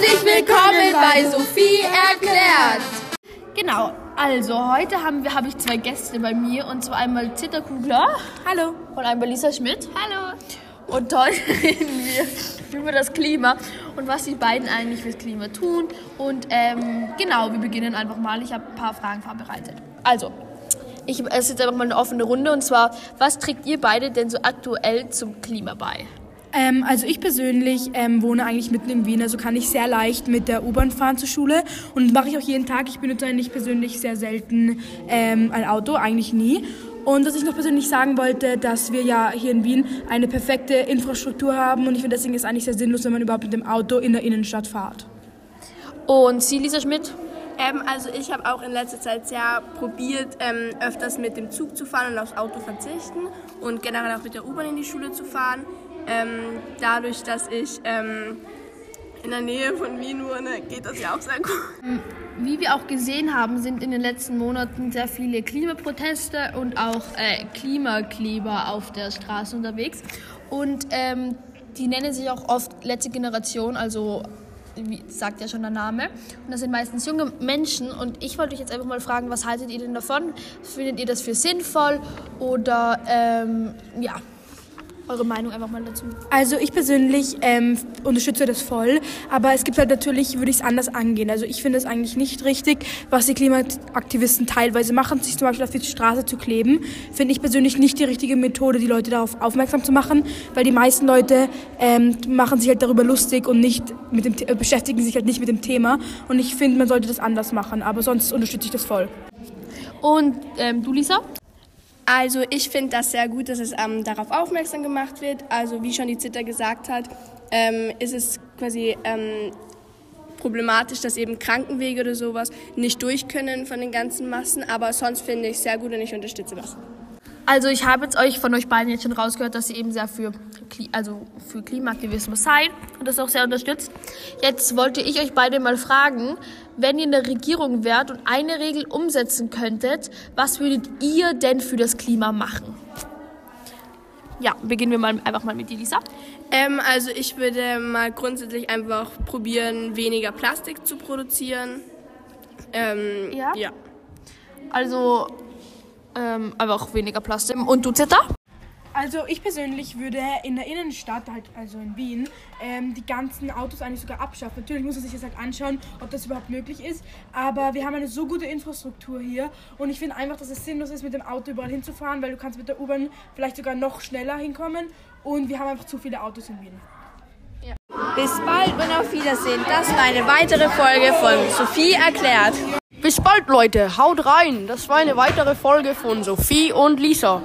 Herzlich willkommen bei Sophie erklärt. Genau, also heute haben wir, habe ich zwei Gäste bei mir und zwar einmal Zitterkugler. Hallo. Und einmal Lisa Schmidt. Hallo. Und heute reden wir über das Klima und was die beiden eigentlich fürs Klima tun. Und ähm, genau, wir beginnen einfach mal. Ich habe ein paar Fragen vorbereitet. Also, ich, es ist jetzt einfach mal eine offene Runde und zwar, was trägt ihr beide denn so aktuell zum Klima bei? Ähm, also ich persönlich ähm, wohne eigentlich mitten in Wien, also kann ich sehr leicht mit der U-Bahn fahren zur Schule und mache ich auch jeden Tag. Ich benutze eigentlich persönlich sehr selten ähm, ein Auto, eigentlich nie. Und was ich noch persönlich sagen wollte, dass wir ja hier in Wien eine perfekte Infrastruktur haben und ich finde deswegen ist es eigentlich sehr sinnlos, wenn man überhaupt mit dem Auto in der Innenstadt fährt. Und Sie, Lisa Schmidt? Ähm, also ich habe auch in letzter Zeit sehr probiert, ähm, öfters mit dem Zug zu fahren und aufs Auto verzichten und generell auch mit der U-Bahn in die Schule zu fahren. Ähm, dadurch, dass ich ähm, in der Nähe von Wien wohne, geht das ja auch sehr gut. Wie wir auch gesehen haben, sind in den letzten Monaten sehr viele Klimaproteste und auch äh, Klimakleber auf der Straße unterwegs. Und ähm, die nennen sich auch oft letzte Generation, also wie sagt ja schon der Name. Und das sind meistens junge Menschen. Und ich wollte euch jetzt einfach mal fragen, was haltet ihr denn davon? Findet ihr das für sinnvoll? Oder ähm, ja, eure Meinung einfach mal dazu. Also ich persönlich ähm, unterstütze das voll, aber es gibt halt natürlich, würde ich es anders angehen. Also ich finde es eigentlich nicht richtig, was die Klimaaktivisten teilweise machen, sich zum Beispiel auf die Straße zu kleben. Finde ich persönlich nicht die richtige Methode, die Leute darauf aufmerksam zu machen, weil die meisten Leute ähm, machen sich halt darüber lustig und nicht mit dem, äh, beschäftigen sich halt nicht mit dem Thema. Und ich finde, man sollte das anders machen, aber sonst unterstütze ich das voll. Und ähm, du, Lisa? Also ich finde das sehr gut, dass es ähm, darauf aufmerksam gemacht wird. Also wie schon die Zitter gesagt hat, ähm, ist es quasi ähm, problematisch, dass eben Krankenwege oder sowas nicht durch können von den ganzen Massen. Aber sonst finde ich es sehr gut und ich unterstütze das. Also ich habe jetzt euch von euch beiden jetzt schon rausgehört, dass ihr eben sehr für, also für Klimaaktivismus seid und das auch sehr unterstützt. Jetzt wollte ich euch beide mal fragen, wenn ihr in der Regierung wärt und eine Regel umsetzen könntet, was würdet ihr denn für das Klima machen? Ja, beginnen wir mal einfach mal mit dir, Lisa. Ähm, also ich würde mal grundsätzlich einfach probieren, weniger Plastik zu produzieren. Ähm, ja. ja. Also ähm, einfach weniger Plastik. Und du, Zeta? Also ich persönlich würde in der Innenstadt, halt also in Wien, ähm, die ganzen Autos eigentlich sogar abschaffen. Natürlich muss man sich das halt anschauen, ob das überhaupt möglich ist. Aber wir haben eine so gute Infrastruktur hier und ich finde einfach, dass es sinnlos ist, mit dem Auto überall hinzufahren, weil du kannst mit der U-Bahn vielleicht sogar noch schneller hinkommen und wir haben einfach zu viele Autos in Wien. Ja. Bis bald und auf Wiedersehen. Das war eine weitere Folge von Sophie erklärt. Bis bald, Leute. Haut rein. Das war eine weitere Folge von Sophie und Lisa.